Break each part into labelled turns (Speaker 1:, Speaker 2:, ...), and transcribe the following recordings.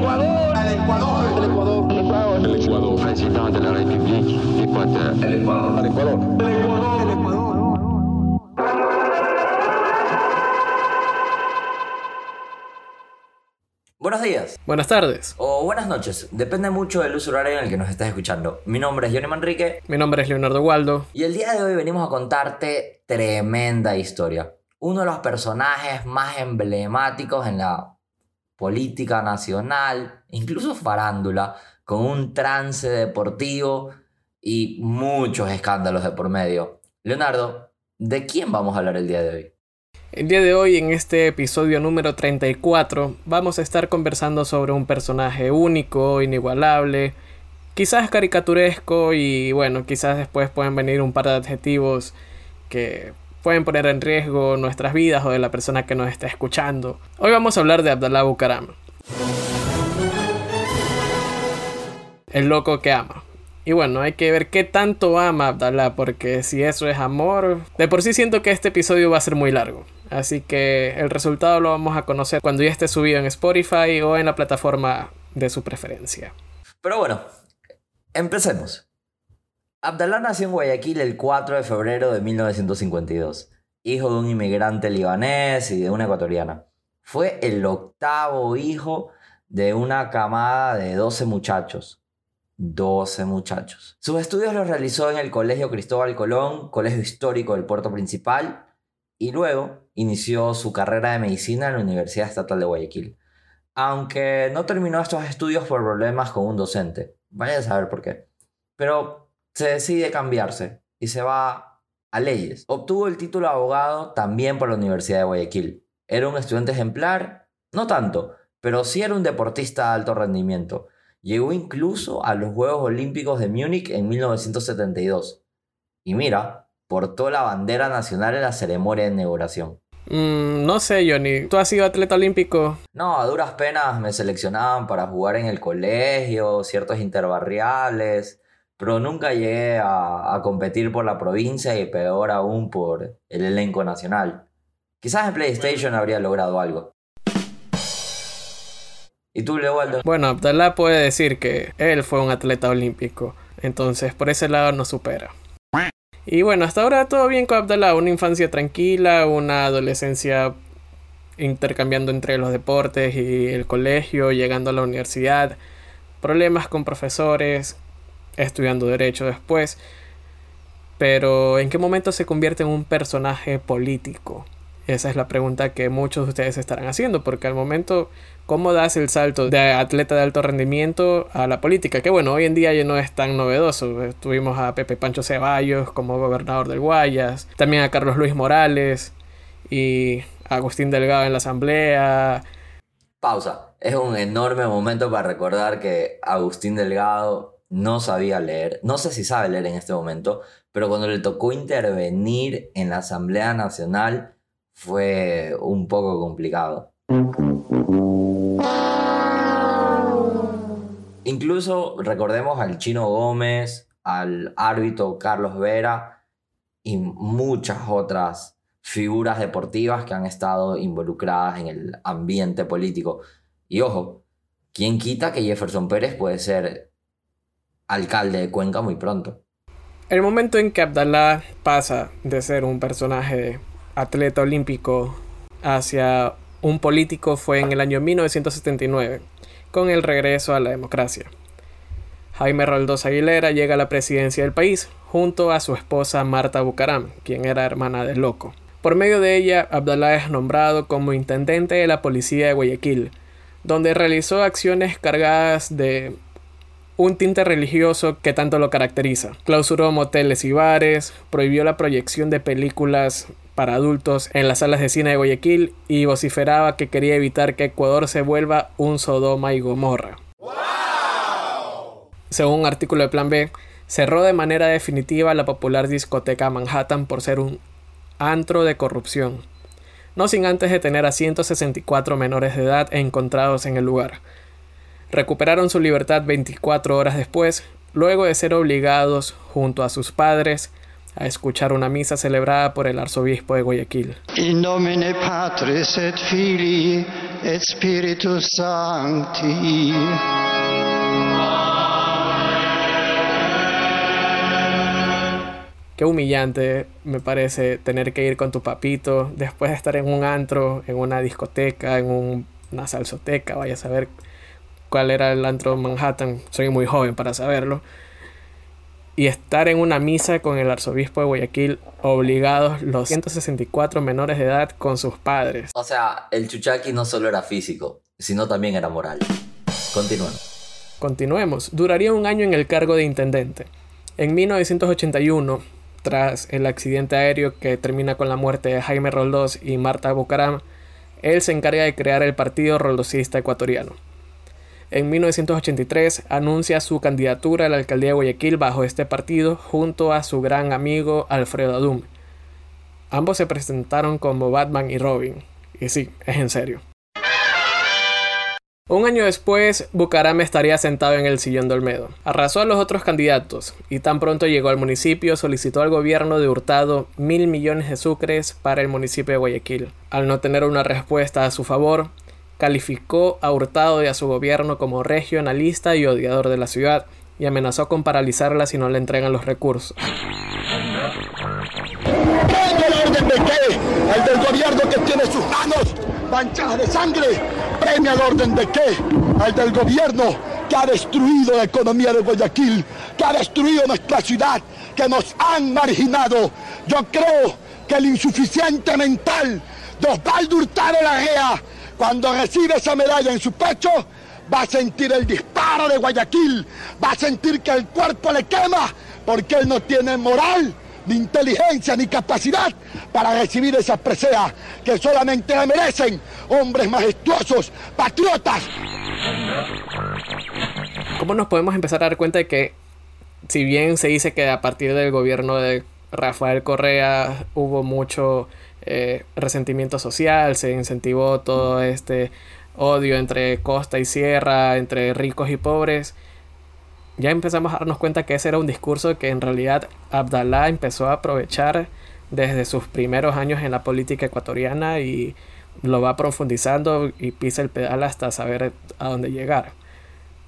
Speaker 1: Ecuador. El Ecuador. El Ecuador. El Ecuador. El Ecuador. Presidente de la República Ecuador. El Ecuador. El Ecuador. El Ecuador. El Ecuador.
Speaker 2: Buenos días.
Speaker 3: Buenas tardes.
Speaker 2: O buenas noches. Depende mucho del uso horario en el que nos estés escuchando. Mi nombre es Johnny Manrique.
Speaker 3: Mi nombre es Leonardo Waldo.
Speaker 2: Y el día de hoy venimos a contarte tremenda historia. Uno de los personajes más emblemáticos en la política nacional, incluso farándula, con un trance deportivo y muchos escándalos de por medio. Leonardo, ¿de quién vamos a hablar el día de hoy?
Speaker 3: El día de hoy, en este episodio número 34, vamos a estar conversando sobre un personaje único, inigualable, quizás caricaturesco y bueno, quizás después pueden venir un par de adjetivos que pueden poner en riesgo nuestras vidas o de la persona que nos está escuchando. Hoy vamos a hablar de Abdallah Bucaram. El loco que ama. Y bueno, hay que ver qué tanto ama Abdallah, porque si eso es amor, de por sí siento que este episodio va a ser muy largo. Así que el resultado lo vamos a conocer cuando ya esté subido en Spotify o en la plataforma de su preferencia.
Speaker 2: Pero bueno, empecemos. Abdallah nació en Guayaquil el 4 de febrero de 1952, hijo de un inmigrante libanés y de una ecuatoriana. Fue el octavo hijo de una camada de 12 muchachos. 12 muchachos. Sus estudios los realizó en el Colegio Cristóbal Colón, colegio histórico del puerto principal, y luego inició su carrera de medicina en la Universidad Estatal de Guayaquil. Aunque no terminó estos estudios por problemas con un docente. Vaya a saber por qué. Pero se decide cambiarse y se va a leyes. Obtuvo el título de abogado también por la Universidad de Guayaquil. Era un estudiante ejemplar, no tanto, pero sí era un deportista de alto rendimiento. Llegó incluso a los Juegos Olímpicos de Múnich en 1972. Y mira, portó la bandera nacional en la ceremonia de inauguración.
Speaker 3: Mm, no sé, Johnny. ¿Tú has sido atleta olímpico?
Speaker 2: No, a duras penas me seleccionaban para jugar en el colegio, ciertos interbarriales, pero nunca llegué a, competir por la provincia y peor aún por el elenco nacional. Quizás en PlayStation habría logrado algo. ¿Y tú, Leopoldo?
Speaker 3: Bueno, Abdallah puede decir que él fue un atleta olímpico, entonces por ese lado nos supera. Y bueno, hasta ahora todo bien con Abdallah, una infancia tranquila, una adolescencia intercambiando entre los deportes y el colegio, llegando a la universidad, problemas con profesores, estudiando derecho después. Pero ¿en qué momento se convierte en un personaje político? Esa es la pregunta que muchos de ustedes estarán haciendo, porque al momento, ¿cómo das el salto de atleta de alto rendimiento a la política? Que bueno, hoy en día ya no es tan novedoso. Tuvimos a Pepe Pancho Ceballos como gobernador del Guayas, también a Carlos Luis Morales y a Agustín Delgado en la Asamblea.
Speaker 2: Pausa. Es un enorme momento para recordar que Agustín Delgado no sabía leer, no sé si sabe leer en este momento, pero cuando le tocó intervenir en la Asamblea Nacional, fue un poco complicado. Incluso recordemos al Chino Gómez, al árbitro Carlos Vera y muchas otras figuras deportivas que han estado involucradas en el ambiente político. Y ojo, ¿quién quita que Jefferson Pérez puede ser alcalde de Cuenca muy pronto?
Speaker 3: El momento en que Abdallah pasa de ser un personaje atleta olímpico hacia un político fue en el año 1979, con el regreso a la democracia. Jaime Roldós Aguilera llega a la presidencia del país junto a su esposa Marta Bucaram, quien era hermana del loco. Por medio de ella, Abdallah es nombrado como intendente de la policía de Guayaquil, donde realizó acciones cargadas de un tinte religioso que tanto lo caracteriza. Clausuró moteles y bares, prohibió la proyección de películas para adultos en las salas de cine de Guayaquil y vociferaba que quería evitar que Ecuador se vuelva un Sodoma y Gomorra. Según un artículo de Plan B, cerró de manera definitiva la popular discoteca Manhattan por ser un antro de corrupción, no sin antes detener a 164 menores de edad encontrados en el lugar. Recuperaron su libertad 24 horas después, luego de ser obligados, junto a sus padres, a escuchar una misa celebrada por el arzobispo de Guayaquil.
Speaker 4: In nomine Patris et Filii et Spiritus Sancti.
Speaker 3: Qué humillante me parece tener que ir con tu papito después de estar en un antro, en una discoteca, en un- una salsoteca, vaya a saber cuál era el antro de Manhattan, soy muy joven para saberlo, y estar en una misa con el arzobispo de Guayaquil obligados los 164 menores de edad con sus padres.
Speaker 2: O sea, el chuchaqui no solo era físico, sino también era moral. Continuemos.
Speaker 3: Continuemos. Duraría un año en el cargo de intendente. En 1981, tras el accidente aéreo que termina con la muerte de Jaime Roldós y Marta Bucaram, él se encarga de crear el Partido Roldosista Ecuatoriano. En 1983 anuncia su candidatura a la alcaldía de Guayaquil bajo este partido junto a su gran amigo Alfredo Adum. Ambos se presentaron como Batman y Robin. Y sí, es en serio. Un año después, Bucaram estaría sentado en el sillón de Olmedo. Arrasó a los otros candidatos y tan pronto llegó al municipio solicitó al gobierno de Hurtado mil millones de sucres para el municipio de Guayaquil. Al no tener una respuesta a su favor, calificó a Hurtado y a su gobierno como regionalista y odiador de la ciudad y amenazó con paralizarla si no le entregan los recursos.
Speaker 5: ¿Premia el orden de qué? El del gobierno que tiene sus manos manchadas de sangre. ¿Premia el orden de qué? El del gobierno que ha destruido la economía de Guayaquil, que ha destruido nuestra ciudad, que nos han marginado. Yo creo que el insuficiente mental de Osvaldo Hurtado Larrea, cuando recibe esa medalla en su pecho, va a sentir el disparo de Guayaquil, va a sentir que el cuerpo le quema, porque él no tiene moral ni inteligencia ni capacidad para recibir esa presea que solamente la merecen hombres majestuosos, patriotas.
Speaker 3: ¿Cómo nos podemos empezar a dar cuenta de que, si bien se dice que a partir del gobierno de Rafael Correa hubo mucho eh, resentimiento social, se incentivó todo este odio entre costa y sierra, entre ricos y pobres, ya empezamos a darnos cuenta que ese era un discurso que en realidad Abdalá empezó a aprovechar desde sus primeros años en la política ecuatoriana y lo va profundizando y pisa el pedal hasta saber a dónde llegar.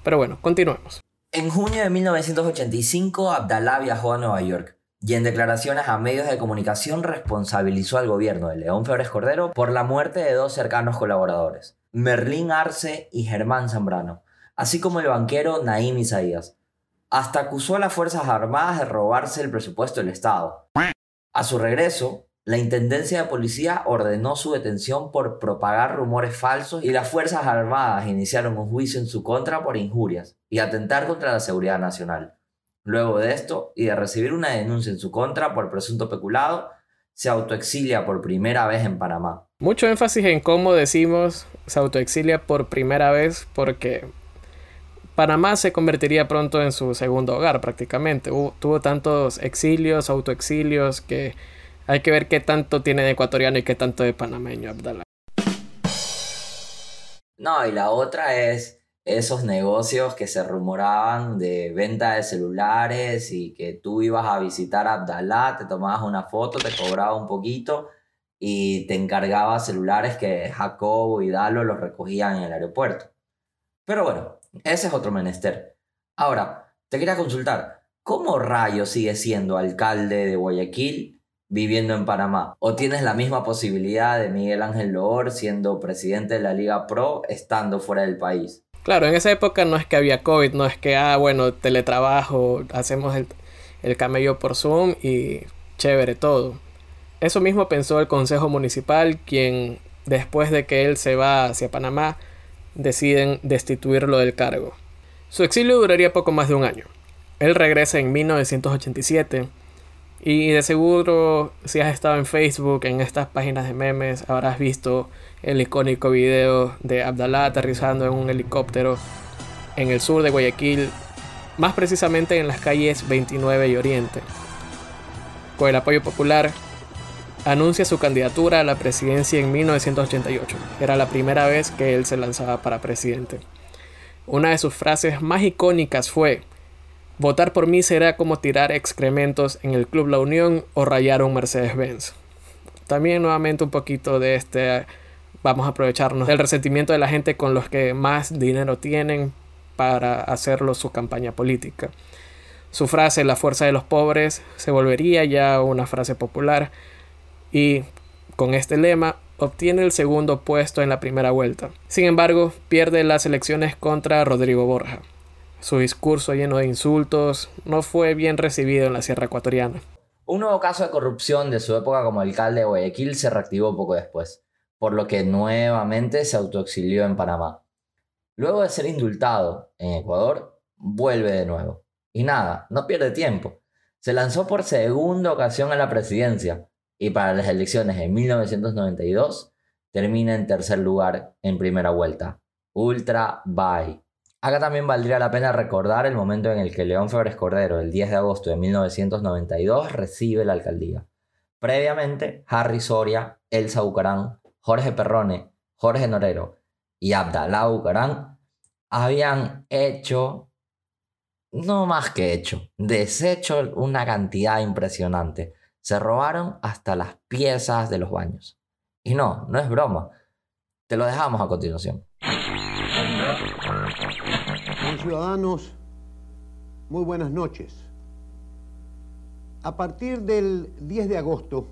Speaker 3: Pero bueno, continuemos.
Speaker 2: En junio de 1985, Abdalá viajó a Nueva York y en declaraciones a medios de comunicación responsabilizó al gobierno de León Febres Cordero por la muerte de dos cercanos colaboradores, Merlín Arce y Germán Zambrano, así como el banquero Naim Isaías. Hasta acusó a las Fuerzas Armadas de robarse el presupuesto del Estado. A su regreso, la Intendencia de Policía ordenó su detención por propagar rumores falsos y las Fuerzas Armadas iniciaron un juicio en su contra por injurias y atentar contra la seguridad nacional. Luego de esto, y de recibir una denuncia en su contra por presunto peculado, se autoexilia por primera vez en Panamá.
Speaker 3: Mucho énfasis en cómo decimos se autoexilia por primera vez porque Panamá se convertiría pronto en su segundo hogar prácticamente. Hubo- tuvo tantos exilios, autoexilios que hay que ver qué tanto tiene de ecuatoriano y qué tanto de panameño Abdalá.
Speaker 2: No, y la otra es esos negocios que se rumoraban de venta de celulares y que tú ibas a visitar a Abdalá, te tomabas una foto, te cobraba un poquito y te encargaba celulares que Jacobo y Dalo los recogían en el aeropuerto. Pero bueno, ese es otro menester. Ahora, te quería consultar, ¿cómo Rayo sigue siendo alcalde de Guayaquil viviendo en Panamá? ¿O tienes la misma posibilidad de Miguel Ángel Loor siendo presidente de la Liga Pro estando fuera del país?
Speaker 3: Claro, en esa época no es que había COVID, no es que, ah, bueno, teletrabajo, hacemos el, el camello por Zoom y chévere todo. Eso mismo pensó el Consejo Municipal, quien después de que él se va hacia Panamá, deciden destituirlo del cargo. Su exilio duraría poco más de un año. Él regresa en 1987 y de seguro si has estado en Facebook, en estas páginas de memes, habrás visto el icónico video de Abdalá aterrizando en un helicóptero en el sur de Guayaquil, más precisamente en las calles 29 y Oriente. Con el apoyo popular, anuncia su candidatura a la presidencia en 1988. Era la primera vez que él se lanzaba para presidente. Una de sus frases más icónicas fue, Votar por mí será como tirar excrementos en el Club La Unión o rayar un Mercedes-Benz. También nuevamente un poquito de este, vamos a aprovecharnos del resentimiento de la gente con los que más dinero tienen para hacerlo su campaña política. Su frase, la fuerza de los pobres, se volvería ya una frase popular y con este lema obtiene el segundo puesto en la primera vuelta. Sin embargo, pierde las elecciones contra Rodrigo Borja. Su discurso lleno de insultos no fue bien recibido en la Sierra Ecuatoriana.
Speaker 2: Un nuevo caso de corrupción de su época como alcalde de Guayaquil se reactivó poco después, por lo que nuevamente se autoexilió en Panamá. Luego de ser indultado en Ecuador, vuelve de nuevo. Y nada, no pierde tiempo. Se lanzó por segunda ocasión a la presidencia, y para las elecciones en 1992 termina en tercer lugar en primera vuelta. Ultra bye. Acá también valdría la pena recordar el momento en el que León Febres Cordero, el 10 de agosto de 1992, recibe la alcaldía. Previamente, Harry Soria, Elsa Bucarán, Jorge Perrone, Jorge Norero y Abdalá Bucarán habían hecho, no más que hecho, deshecho una cantidad impresionante se robaron hasta las piezas de los baños. Y no, no es broma. Te lo dejamos a continuación.
Speaker 6: Ciudadanos, muy buenas noches. A partir del 10 de agosto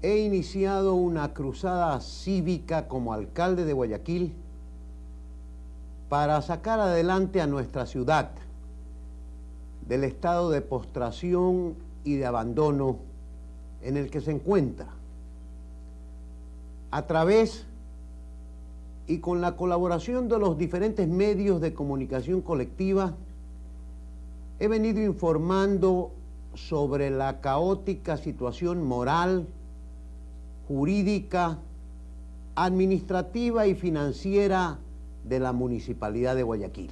Speaker 6: he iniciado una cruzada cívica como alcalde de Guayaquil para sacar adelante a nuestra ciudad del estado de postración y de abandono en el que se encuentra. A través y con la colaboración de los diferentes medios de comunicación colectiva, he venido informando sobre la caótica situación moral, jurídica, administrativa y financiera de la Municipalidad de Guayaquil.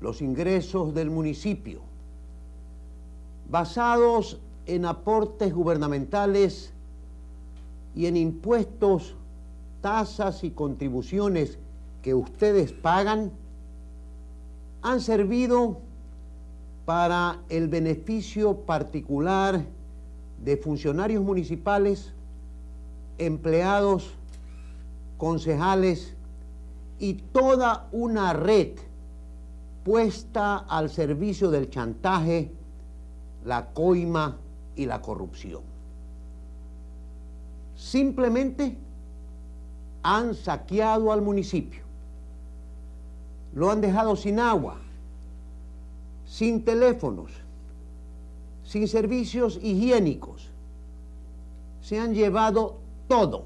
Speaker 6: Los ingresos del municipio basados en aportes gubernamentales y en impuestos, tasas y contribuciones que ustedes pagan, han servido para el beneficio particular de funcionarios municipales, empleados, concejales y toda una red puesta al servicio del chantaje la coima y la corrupción. Simplemente han saqueado al municipio, lo han dejado sin agua, sin teléfonos, sin servicios higiénicos. Se han llevado todo,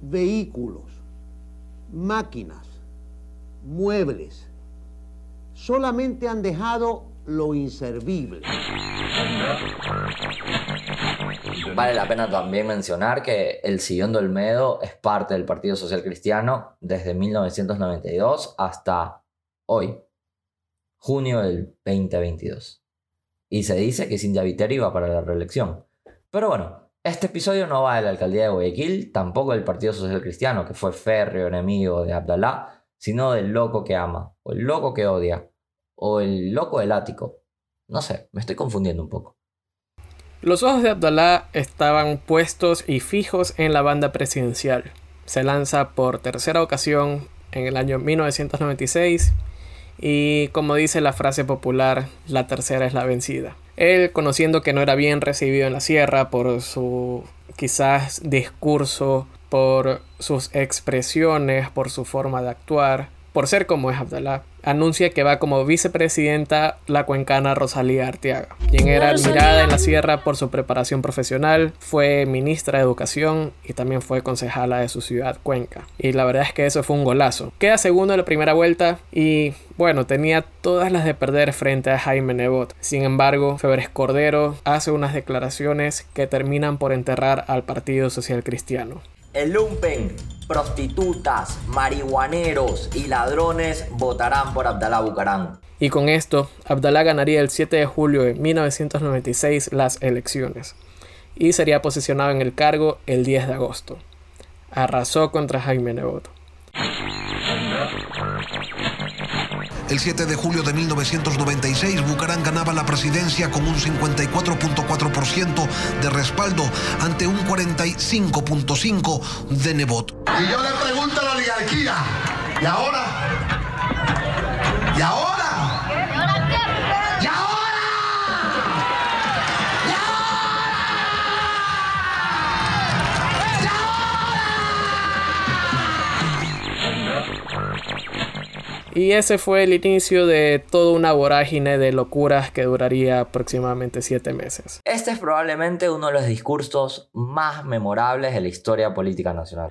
Speaker 6: vehículos, máquinas, muebles. Solamente han dejado lo inservible.
Speaker 2: Vale la pena también mencionar que el Sillón de Olmedo es parte del Partido Social Cristiano desde 1992 hasta hoy, junio del 2022. Y se dice que Cintia Viteri iba para la reelección. Pero bueno, este episodio no va de la alcaldía de Guayaquil, tampoco del Partido Social Cristiano, que fue férreo enemigo de Abdalá, sino del loco que ama o el loco que odia o el loco del ático. No sé, me estoy confundiendo un poco.
Speaker 3: Los ojos de Abdallah estaban puestos y fijos en la banda presidencial. Se lanza por tercera ocasión en el año 1996 y como dice la frase popular, la tercera es la vencida. Él, conociendo que no era bien recibido en la sierra por su quizás discurso, por sus expresiones, por su forma de actuar, por ser como es Abdalá, anuncia que va como vicepresidenta la cuencana Rosalía Arteaga, quien era admirada en la sierra por su preparación profesional, fue ministra de Educación y también fue concejala de su ciudad Cuenca. Y la verdad es que eso fue un golazo. Queda segundo en la primera vuelta y bueno, tenía todas las de perder frente a Jaime Nebot. Sin embargo, Febres Cordero hace unas declaraciones que terminan por enterrar al Partido Social Cristiano.
Speaker 2: El lumpen, prostitutas, marihuaneros y ladrones votarán por Abdalá Bucarán.
Speaker 3: Y con esto, Abdalá ganaría el 7 de julio de 1996 las elecciones y sería posicionado en el cargo el 10 de agosto. Arrasó contra Jaime Nebot.
Speaker 7: El 7 de julio de 1996, Bucaram ganaba la presidencia con un 54.4% de respaldo ante un 45.5% de Nebot.
Speaker 5: Y yo le pregunto a la oligarquía, ¿y ahora? ¿Y ahora?
Speaker 3: Y ese fue el inicio de toda una vorágine de locuras que duraría aproximadamente siete meses.
Speaker 2: Este es probablemente uno de los discursos más memorables de la historia política nacional.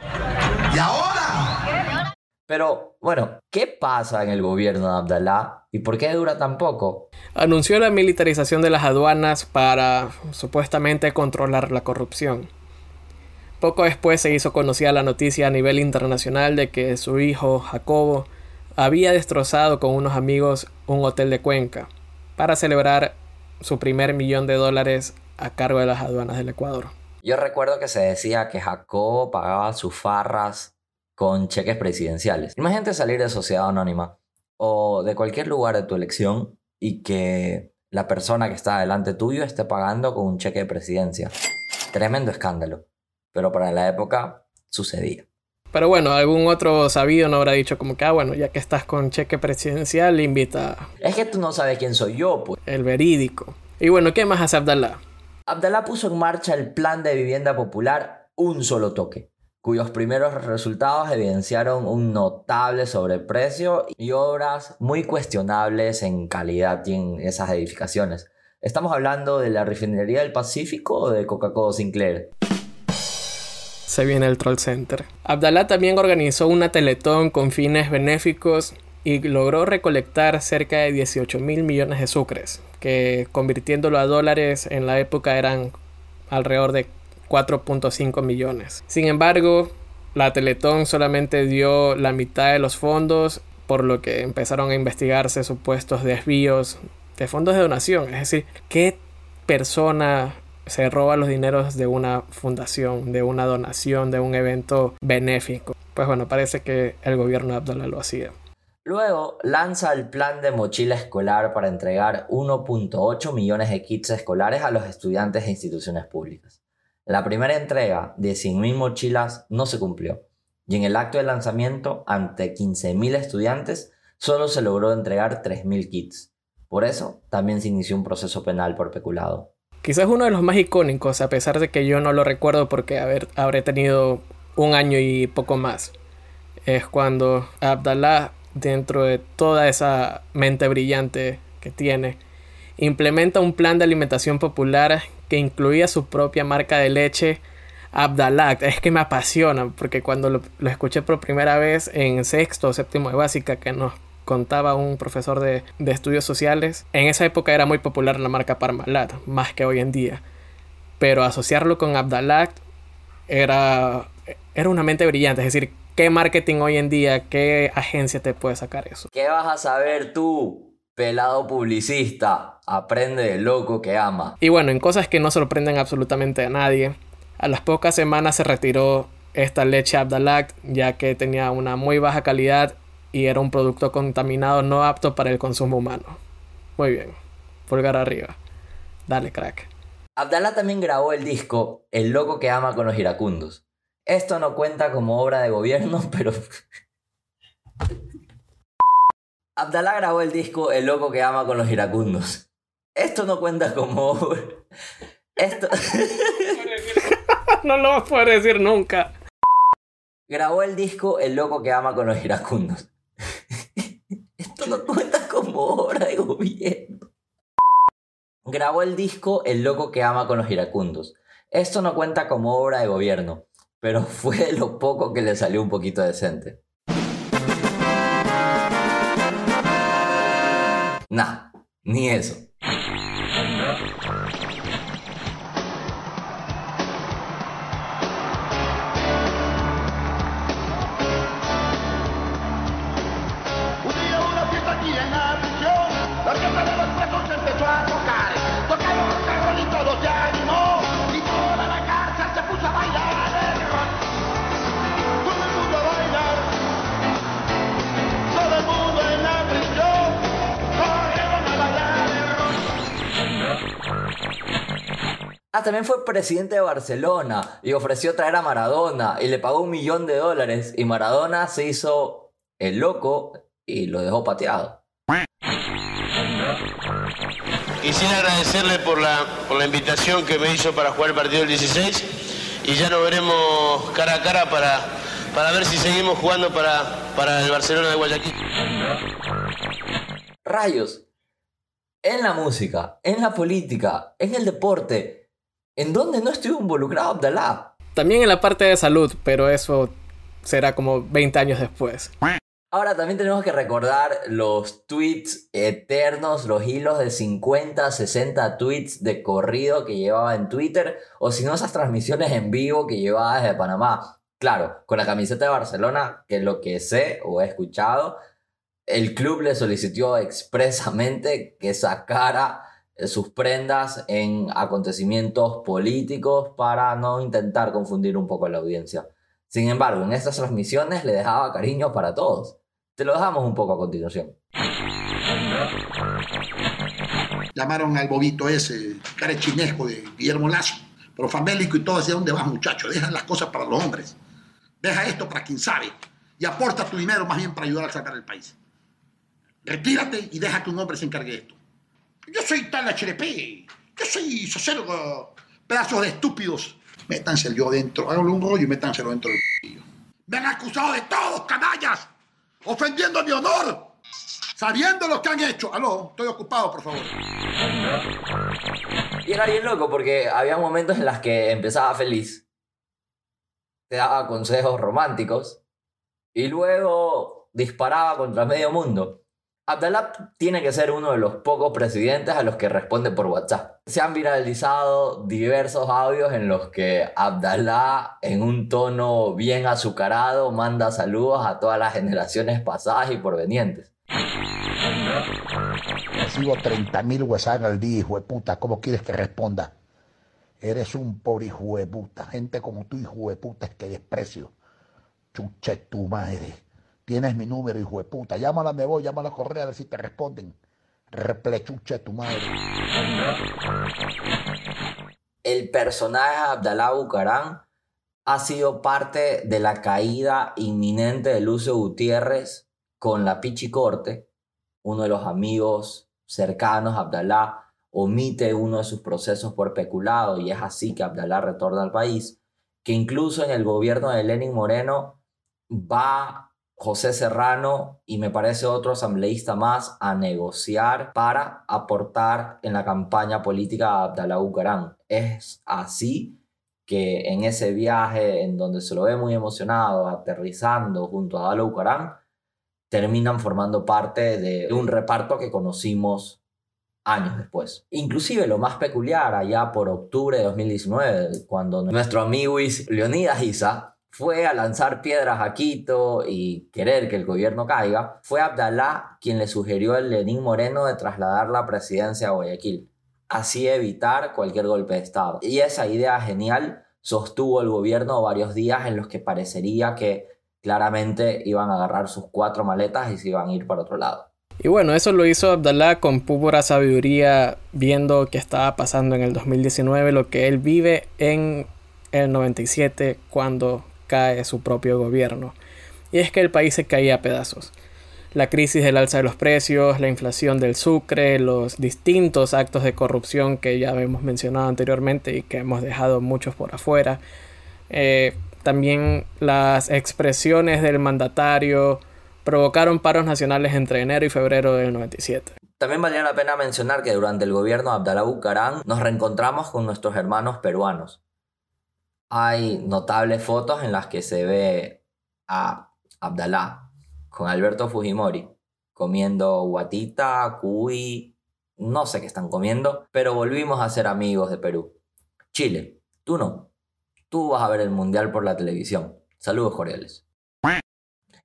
Speaker 5: ¿Y ahora?
Speaker 2: Pero, bueno, ¿qué pasa en el gobierno de Abdalá y por qué dura tan poco?
Speaker 3: Anunció la militarización de las aduanas para supuestamente controlar la corrupción. Poco después se hizo conocida la noticia a nivel internacional de que su hijo, Jacobo, había destrozado con unos amigos un hotel de Cuenca para celebrar su primer millón de dólares a cargo de las aduanas del Ecuador.
Speaker 2: Yo recuerdo que se decía que Jacobo pagaba sus farras con cheques presidenciales. Imagínate salir de sociedad anónima o de cualquier lugar de tu elección y que la persona que está delante tuyo esté pagando con un cheque de presidencia. Tremendo escándalo. Pero para la época sucedía.
Speaker 3: Pero bueno, algún otro sabido no habrá dicho como que, ah, bueno, ya que estás con cheque presidencial, invita
Speaker 2: Es que tú no sabes quién soy yo, pues.
Speaker 3: el verídico. Y bueno, ¿qué más hace Abdallah?
Speaker 2: Abdalá puso en marcha el plan de vivienda popular Un Solo Toque, cuyos primeros resultados evidenciaron un notable sobreprecio y obras muy cuestionables en calidad y en esas edificaciones. ¿Estamos hablando de la refinería del Pacífico o de Coca-Cola Sinclair?
Speaker 3: Se viene el Troll Center. Abdallah también organizó una teletón con fines benéficos y logró recolectar cerca de 18 mil millones de sucres, que convirtiéndolo a dólares en la época eran alrededor de 4.5 millones. Sin embargo, la Teletón solamente dio la mitad de los fondos, por lo que empezaron a investigarse supuestos desvíos de fondos de donación. Es decir, ¿qué persona se roba los dineros de una fundación, de una donación, de un evento benéfico? Pues bueno, parece que el gobierno de Abdullah lo hacía.
Speaker 2: Luego lanza el plan de mochila escolar para entregar 1.8 millones de kits escolares a los estudiantes de instituciones públicas. La primera entrega de 100.000 mochilas no se cumplió y en el acto de lanzamiento ante 15.000 estudiantes solo se logró entregar 3.000 kits. Por eso también se inició un proceso penal por peculado.
Speaker 3: Quizás uno de los más icónicos, a pesar de que yo no lo recuerdo porque haber, habré tenido un año y poco más, es cuando Abdallah, dentro de toda esa mente brillante que tiene, implementa un plan de alimentación popular que incluía su propia marca de leche, Abdallah. Es que me apasiona, porque cuando lo, escuché por primera vez en sexto o séptimo de básica, que nos contaba un profesor de, de estudios sociales, en esa época era muy popular la marca Parmalat, más que hoy en día. Pero asociarlo con Abdallah era, era una mente brillante, es decir, ¿qué marketing hoy en día, qué agencia te puede sacar eso?
Speaker 2: ¿Qué vas a saber tú, pelado publicista? Aprende de loco que ama.
Speaker 3: Y bueno, en cosas que no sorprenden absolutamente a nadie, a las pocas semanas se retiró esta leche Abdallah ya que tenía una muy baja calidad y era un producto contaminado no apto para el consumo humano. Muy bien, pulgar arriba. Dale, crack.
Speaker 2: Abdallah también grabó el disco El loco que ama con los iracundos. Esto no cuenta como obra de gobierno, pero... Abdallah grabó el disco El loco que ama con los iracundos. Esto no cuenta como obra... Esto...
Speaker 3: no lo vas a poder decir nunca.
Speaker 2: Grabó el disco El loco que ama con los iracundos. Esto no cuenta como obra de gobierno. Grabó el disco El loco que ama con los iracundos. Esto no cuenta como obra de gobierno, pero fue lo poco que le salió un poquito decente. Nah, ni eso. Ah, también fue presidente de Barcelona y ofreció traer a Maradona y le pagó un millón de dólares y Maradona se hizo el loco y lo dejó pateado.
Speaker 8: Quisiera agradecerle por la, por la invitación que me hizo para jugar el partido del 16 y ya nos veremos cara a cara para, para ver si seguimos jugando para, para el Barcelona de Guayaquil.
Speaker 2: Rayos. En la música, en la política, en el deporte, ¿en dónde no estuvo involucrado Abdalá?
Speaker 3: También en la parte de salud, pero eso será como 20 años después.
Speaker 2: Ahora también tenemos que recordar los tweets eternos, los hilos de 50, 60 tweets de corrido que llevaba en Twitter, o si no, esas transmisiones en vivo que llevaba desde Panamá. Claro, con la camiseta de Barcelona, que es lo que sé o he escuchado, el club le solicitó expresamente que sacara sus prendas en acontecimientos políticos para no intentar confundir un poco a la audiencia. Sin embargo, en estas transmisiones le dejaba cariño para todos. Te lo dejamos un poco a continuación.
Speaker 9: Llamaron al bobito ese, carechinesco de Guillermo Lazo, pero famélico y todo, decía, ¿dónde vas muchacho? Deja las cosas para los hombres. Deja esto para quien sabe y aporta tu dinero más bien para ayudar a sacar el país. Retírate y deja que un hombre se encargue de esto. Yo soy tal HDP, yo soy sociólogo, pedazos de estúpidos. Métanse yo dentro, háganle un rollo y métanselo dentro del p***. Me han acusado de todos, canallas, ofendiendo mi honor, sabiendo lo que han hecho. Aló, estoy ocupado, por favor.
Speaker 2: Y era bien loco porque había momentos en los que empezaba feliz, te daba consejos románticos y luego disparaba contra medio mundo. Abdallah tiene que ser uno de los pocos presidentes a los que responde por WhatsApp. Se han viralizado diversos audios en los que Abdallah, en un tono bien azucarado, manda saludos a todas las generaciones pasadas y porvenientes.
Speaker 10: Recibo 30 mil WhatsApp al día, hijo de puta. ¿Cómo quieres que responda? Eres un pobre hijo de puta. Gente como tú, hijo de puta, es que desprecio. Chuche tu madre. Tienes mi número, hijo de puta. Llámala, me voy, llámala a correr a ver si te responden. Replechuche tu madre.
Speaker 2: El personaje de Abdalá Bucarán ha sido parte de la caída inminente de Lucio Gutiérrez con la Pichi Corte, uno de los amigos cercanos Abdalá, omite uno de sus procesos por peculado y es así que Abdalá retorna al país, que incluso en el gobierno de Lenin Moreno va José Serrano y me parece otro asambleísta más a negociar para aportar en la campaña política a Abdalá Bucarán. Es así que en ese viaje en donde se lo ve muy emocionado, aterrizando junto a Abdalá Bucarán, terminan formando parte de un reparto que conocimos años después. Inclusive lo más peculiar, allá por octubre de 2019, cuando nuestro amigo Leonidas Isa fue a lanzar piedras a Quito y querer que el gobierno caiga, fue Abdalá quien le sugirió al Lenín Moreno de trasladar la presidencia a Guayaquil, así evitar cualquier golpe de Estado. Y esa idea genial sostuvo el gobierno varios días en los que parecería que claramente iban a agarrar sus cuatro maletas y se iban a ir para otro lado.
Speaker 3: Y bueno, eso lo hizo Abdallah con pura sabiduría, viendo qué estaba pasando en el 2019, lo que él vive en el 97 cuando cae su propio gobierno. Y es que el país se caía a pedazos. La crisis del alza de los precios, la inflación del sucre, los distintos actos de corrupción que ya hemos mencionado anteriormente y que hemos dejado muchos por afuera. Eh, también las expresiones del mandatario provocaron paros nacionales entre enero y febrero del 97.
Speaker 2: También valía la pena mencionar que durante el gobierno de Abdalá Bucarán nos reencontramos con nuestros hermanos peruanos. Hay notables fotos en las que se ve a Abdalá con Alberto Fujimori comiendo guatita, cuy, no sé qué están comiendo, pero volvimos a ser amigos de Perú. Chile, tú no. Tú vas a ver el Mundial por la televisión. Saludos cordiales.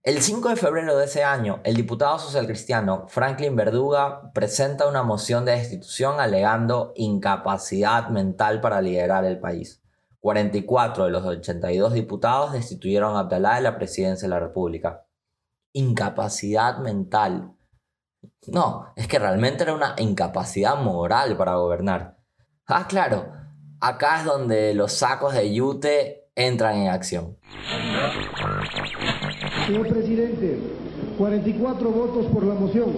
Speaker 2: El 5 de febrero de ese año, el diputado socialcristiano Franklin Verduga presenta una moción de destitución alegando incapacidad mental para liderar el país. 44 de los 82 diputados destituyeron a Abdalá de la presidencia de la República. Incapacidad mental. No, es que realmente era una incapacidad moral para gobernar. Ah, claro, Acá es donde los sacos de yute entran en acción.
Speaker 11: Señor presidente, 44 votos por la moción,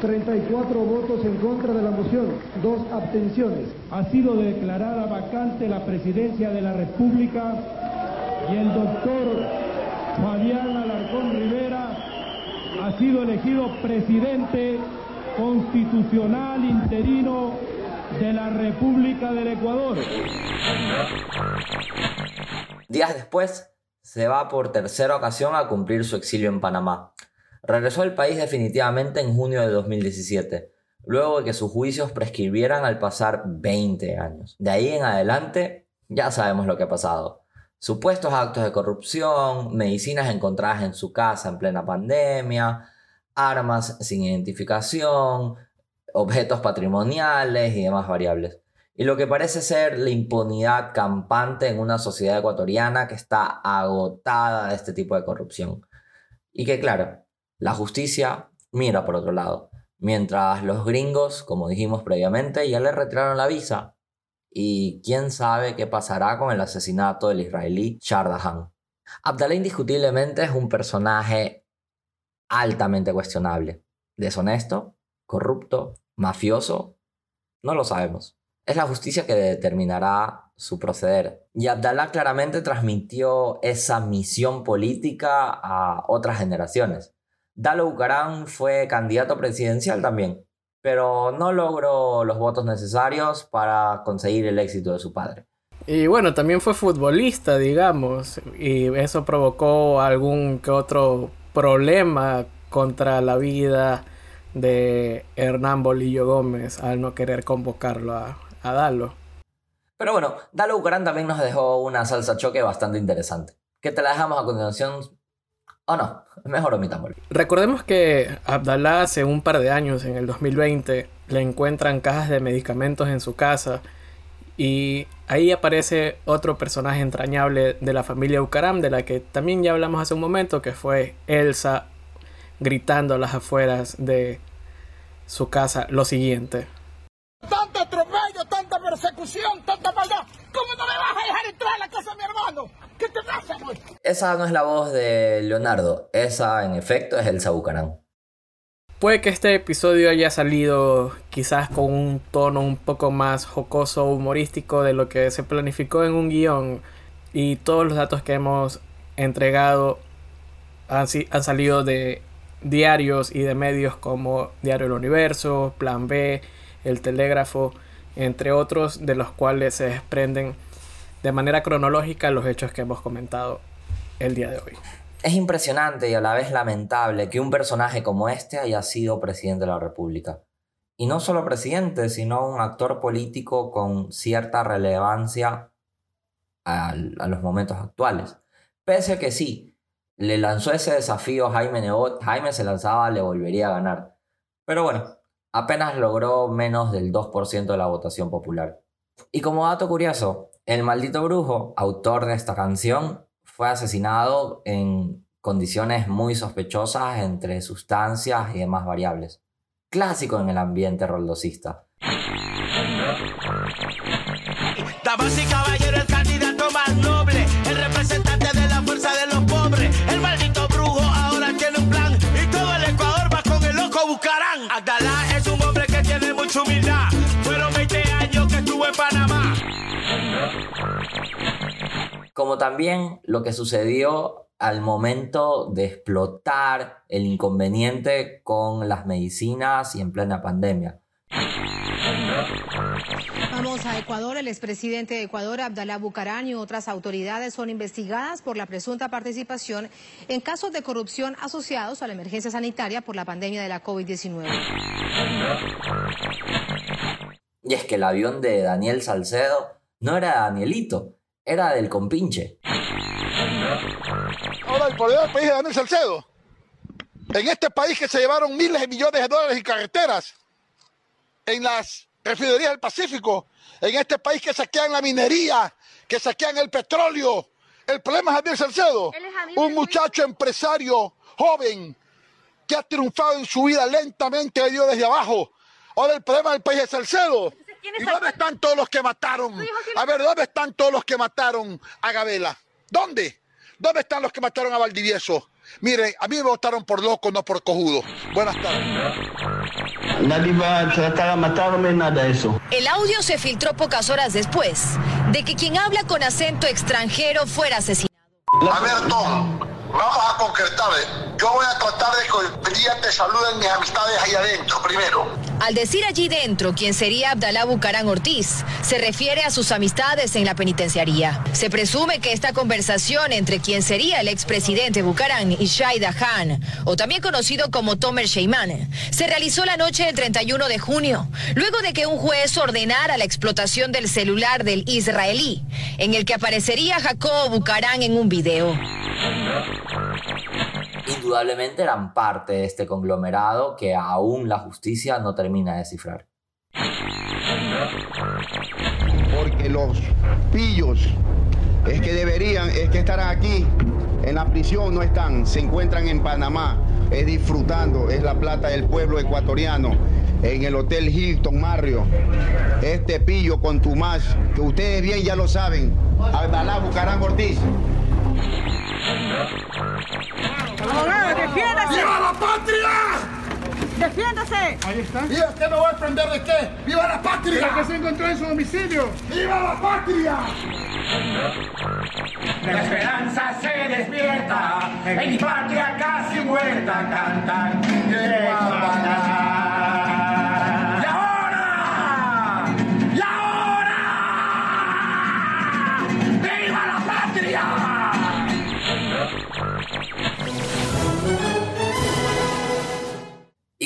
Speaker 11: 34 votos en contra de la moción, dos abstenciones. Ha sido declarada vacante la presidencia de la República y el doctor Fabián Alarcón Rivera ha sido elegido presidente constitucional interino de la República del Ecuador.
Speaker 2: Días después, se va por tercera ocasión a cumplir su exilio en Panamá. Regresó al país definitivamente en junio de 2017, luego de que sus juicios prescribieran al pasar 20 años. De ahí en adelante, ya sabemos lo que ha pasado. Supuestos actos de corrupción, medicinas encontradas en su casa en plena pandemia, armas sin identificación, objetos patrimoniales y demás variables. Y lo que parece ser la impunidad campante en una sociedad ecuatoriana que está agotada de este tipo de corrupción. Y que claro, la justicia mira por otro lado, mientras los gringos, como dijimos previamente, ya le retiraron la visa. Y quién sabe qué pasará con el asesinato del israelí Shardahan. Abdallah indiscutiblemente es un personaje altamente cuestionable. Deshonesto, corrupto, mafioso, no lo sabemos. Es la justicia que determinará su proceder. Y Abdallah claramente transmitió esa misión política a otras generaciones. Dalo Bucaram fue candidato presidencial también, pero no logró los votos necesarios para conseguir el éxito de su padre.
Speaker 3: Y bueno, también fue futbolista, digamos, y eso provocó algún que otro problema contra la vida de Hernán Bolillo Gómez al no querer convocarlo a, a Dalo.
Speaker 2: Pero bueno, Dalo Bucaram también nos dejó una salsa choque bastante interesante. Que te la dejamos a continuación. ¿O no? Mejor omitámoslo.
Speaker 3: Recordemos que Abdallah hace un par de años, en el 2020, le encuentran cajas de medicamentos en su casa y ahí aparece otro personaje entrañable de la familia Bucaram, de la que también ya hablamos hace un momento, que fue Elsa gritando a las afueras de su casa lo siguiente.
Speaker 12: Tanto atropello, tanta persecución, tanta maldad. ¿Cómo no me vas a dejar entrar a la casa de mi hermano? ¿Qué te pasa, pues?
Speaker 2: Esa no es la voz de Leonardo, esa en efecto es Elsa Bucaram.
Speaker 3: Puede que este episodio haya salido quizás con un tono un poco más jocoso, humorístico de lo que se planificó en un guion y todos los datos que hemos entregado han, han salido de diarios y de medios como Diario El Universo, Plan B, El Telégrafo, entre otros de los cuales se desprenden de manera cronológica los hechos que hemos comentado el día de hoy.
Speaker 2: Es impresionante y a la vez lamentable que un personaje como este haya sido presidente de la República. Y no solo presidente, sino un actor político con cierta relevancia a, los momentos actuales. Pese a que sí, le lanzó ese desafío Jaime Nebot, Jaime se lanzaba, le volvería a ganar. Pero bueno, apenas logró menos del 2% de la votación popular. Y como dato curioso, el maldito brujo, autor de esta canción, fue asesinado en condiciones muy sospechosas entre sustancias y demás variables. Clásico en el ambiente roldosista. Como también lo que sucedió al momento de explotar el inconveniente con las medicinas y en plena pandemia.
Speaker 13: Vamos a Ecuador. El expresidente de Ecuador, Abdalá Bucarán, y otras autoridades son investigadas por la presunta participación en casos de corrupción asociados a la emergencia sanitaria por la pandemia de la COVID-19.
Speaker 2: Y es que el avión de Daniel Salcedo no era Danielito, era del compinche.
Speaker 9: Ahora el poder del país de Daniel Salcedo. En este país que se llevaron miles de millones de dólares en carreteras, en las refinerías del Pacífico, en este país que saquean la minería, que saquean el petróleo. El problema es Daniel Salcedo, un muchacho empresario joven que ha triunfado en su vida lentamente, ha ido desde abajo. Ahora el problema del país es Salcedo.
Speaker 5: ¿Y dónde están todos los que mataron? A ver, ¿dónde están todos los que mataron a Gabela? ¿Dónde? ¿Dónde están los que mataron a Valdivieso? Miren, a mí me votaron por loco, no por cojudo. Buenas tardes.
Speaker 14: Nadie va a tratar de matarme, nada de eso.
Speaker 15: El audio se filtró pocas horas después de que quien habla con acento extranjero fuera asesinado.
Speaker 9: A ver, Tom, vamos a concretar. Yo voy a tratar de que el te mis amistades ahí adentro primero.
Speaker 15: Al decir allí dentro quién sería Abdalá Bucarán Ortiz, se refiere a sus amistades en la penitenciaría. Se presume que esta conversación entre quien sería el expresidente Bucarán y Shaida Khan, o también conocido como Tomer Sheiman, se realizó la noche del 31 de junio, luego de que un juez ordenara la explotación del celular del israelí, en el que aparecería Jacob Bucarán en un video.
Speaker 2: Indudablemente eran parte de este conglomerado que aún la justicia no termina de descifrar.
Speaker 16: Porque los pillos es que deberían, es que estarán aquí en la prisión, no están, se encuentran en Panamá, es disfrutando, es la plata del pueblo ecuatoriano, en el Hotel Hilton Marrio. Este pillo con Tomás, que ustedes bien ya lo saben, Abdalá Bucarán Ortiz.
Speaker 12: ¡Defiéndase!
Speaker 5: ¡Viva la patria!
Speaker 12: ¡Defiéndase!
Speaker 5: Ahí está. ¿Y usted me va a defender de qué? ¡Viva la patria!
Speaker 12: ¿Qué se encontró en su domicilio?
Speaker 5: ¡Viva la patria!
Speaker 12: La esperanza se despierta, en mi patria casi muerta cantan. ¡Y ahora!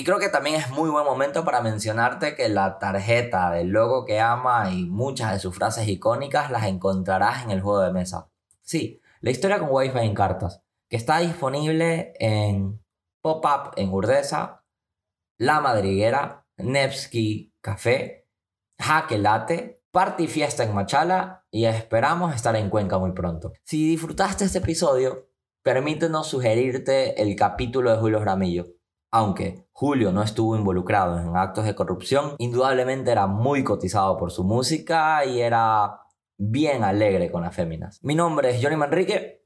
Speaker 2: Y creo que también es muy buen momento para mencionarte que la tarjeta del logo que ama y muchas de sus frases icónicas las encontrarás en el juego de mesa. Sí, la historia con Wi-Fi en cartas, que está disponible en Pop-Up en Urdesa, La Madriguera, Nevsky Café, Jaque Latte, Party Fiesta en Machala y esperamos estar en Cuenca muy pronto. Si disfrutaste este episodio, permítenos sugerirte el capítulo de Julio Ramillo. Aunque Julio no estuvo involucrado en actos de corrupción, indudablemente era muy cotizado por su música y era bien alegre con las féminas. Mi nombre es Johnny Manrique.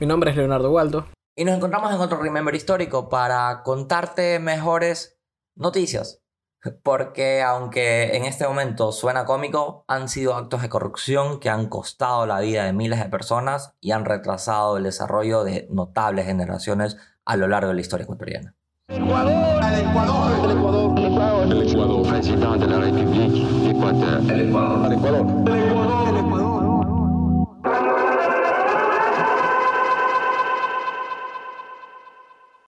Speaker 3: Mi nombre es Leonardo Waldo.
Speaker 2: Y nos encontramos en otro Remember histórico para contarte mejores noticias. Porque aunque en este momento suena cómico, han sido actos de corrupción que han costado la vida de miles de personas y han retrasado el desarrollo de notables generaciones a lo largo de la historia ecuatoriana.
Speaker 1: Ecuador, el Ecuador, el Ecuador, el Ecuador, el Ecuador, président de la République d'Équateur, el Ecuador, el Ecuador.